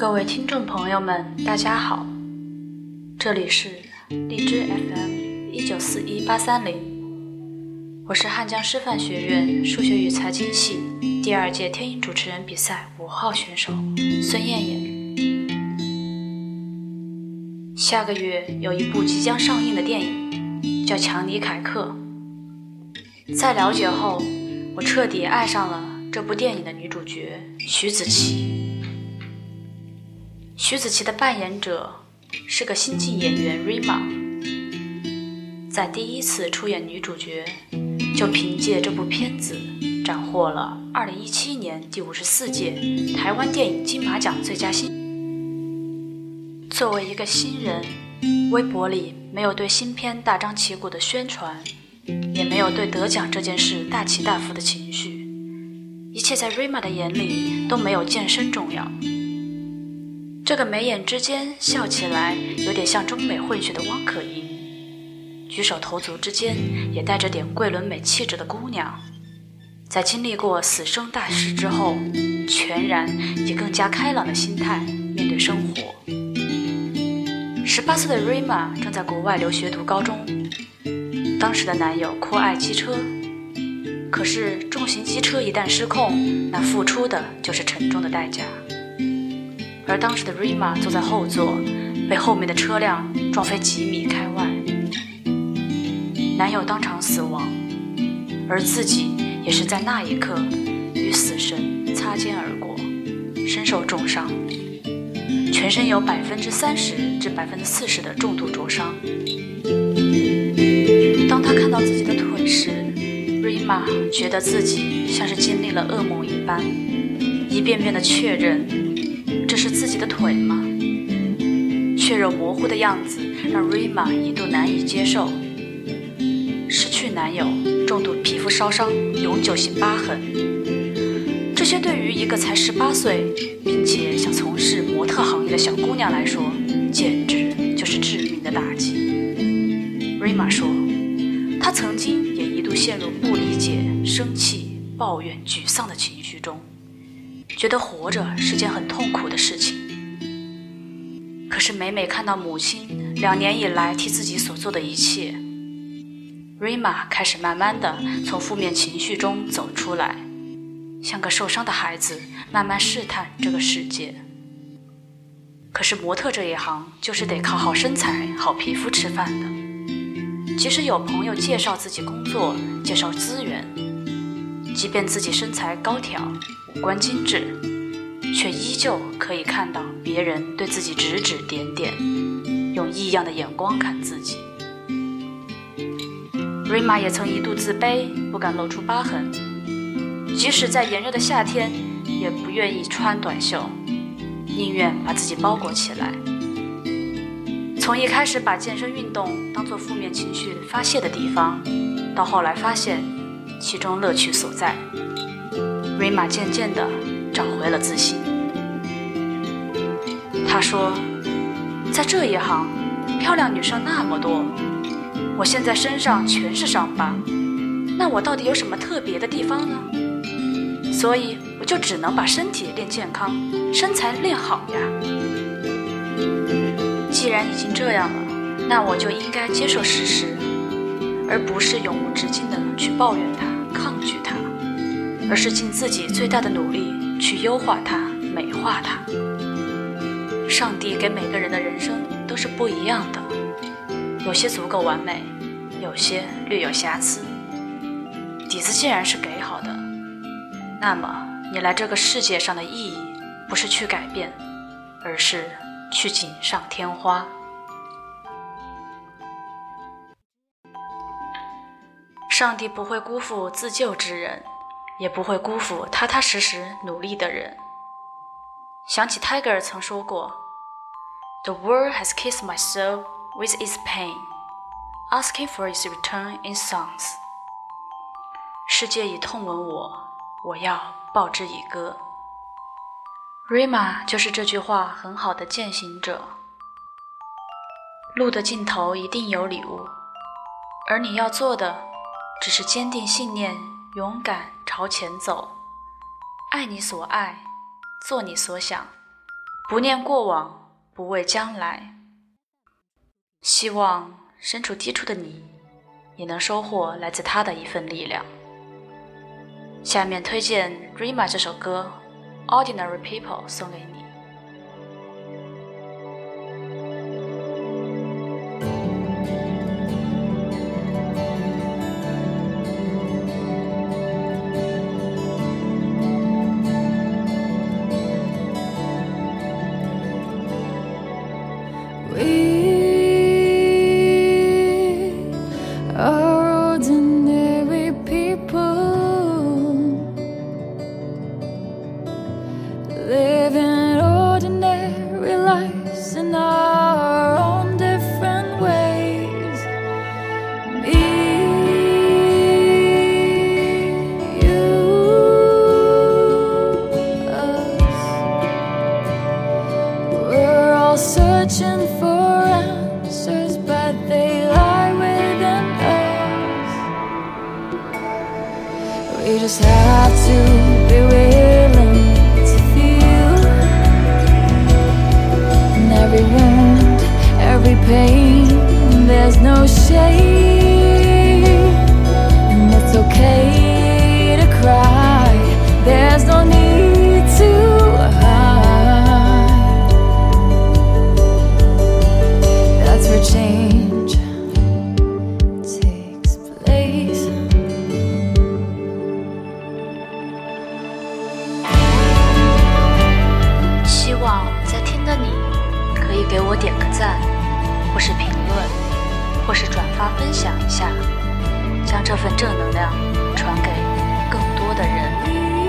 各位听众朋友们，大家好，这里是荔枝 FM 一九四一八三零，我是汉江师范学院数学与财经系第二届天音主持人比赛五号选手孙燕燕。下个月有一部即将上映的电影，叫《强尼凯克》。在了解后，我彻底爱上了这部电影的女主角徐子淇。徐子淇的扮演者是个新晋演员 Rima，在第一次出演女主角，就凭借这部片子斩获了2017年第五十四届台湾电影金马奖最佳新。作为一个新人，微博里没有对新片大张旗鼓的宣传，也没有对得奖这件事大起大伏的情绪，一切在 Rima 的眼里都没有健身重要。这个眉眼之间笑起来有点像中美混血的汪可盈，举手投足之间也带着点桂纶镁气质的姑娘，在经历过死生大事之后，全然以更加开朗的心态面对生活。十八岁的 Rima 正在国外留学读高中，当时的男友酷爱机车，可是重型机车一旦失控，那付出的就是沉重的代价。而当时的 Rima 坐在后座，被后面的车辆撞飞几米开外，男友当场死亡，而自己也是在那一刻与死神擦肩而过，身受重伤。全身有百分之三十至百分之四十的重度灼伤。当他看到自己的腿时，瑞玛觉得自己像是经历了噩梦一般，一遍遍的确认是自己的腿吗？血肉模糊的样子让瑞玛一度难以接受。失去男友，重度皮肤烧伤，永久性疤痕。这些对于一个才十八岁，并且想从事模特行业的小姑娘来说，简直就是致命的打击。瑞玛说，她曾经也一度陷入不理解、生气、抱怨、沮丧的情绪中，觉得活着是件很痛苦的事情。可是每每看到母亲两年以来替自己所做的一切，瑞玛开始慢慢的从负面情绪中走出来。像个受伤的孩子，慢慢试探这个世界。可是模特这一行就是得靠好身材、好皮肤吃饭的。即使有朋友介绍自己工作、介绍资源，即便自己身材高挑、五官精致，却依旧可以看到别人对自己指指点点，用异样的眼光看自己。瑞玛也曾一度自卑，不敢露出疤痕。即使在炎热的夏天，也不愿意穿短袖，宁愿把自己包裹起来。从一开始把健身运动当做负面情绪发泄的地方，到后来发现其中乐趣所在，瑞玛渐渐地找回了自信。他说：“在这一行，漂亮女生那么多，我现在身上全是伤疤，那我到底有什么特别的地方呢？”所以我就只能把身体练健康，身材练好呀。既然已经这样了，那我就应该接受事实，而不是永无止境的去抱怨它、抗拒它，而是尽自己最大的努力去优化它、美化它。上帝给每个人的人生都是不一样的，有些足够完美，有些略有瑕疵。底子既然是给好的。那么，你来这个世界上的意义，不是去改变，而是去锦上添花。上帝不会辜负自救之人，也不会辜负踏踏实实努力的人。想起 Tiger 曾说过：“The world has kissed my soul with its pain, asking for its return in songs。”世界已痛吻我。我要报之以歌。Rima 就是这句话很好的践行者。路的尽头一定有礼物，而你要做的只是坚定信念，勇敢朝前走，爱你所爱，做你所想，不念过往，不畏将来。希望身处低处的你，也能收获来自他的一份力量。下面推荐《Rima》这首歌，《Ordinary People》送给你。Living ordinary lives in our own different ways. Me, you, us. We're all searching for answers, but they lie within us. We just have to be. Pain. There's no shame 是转发分享一下，将这份正能量传给更多的人。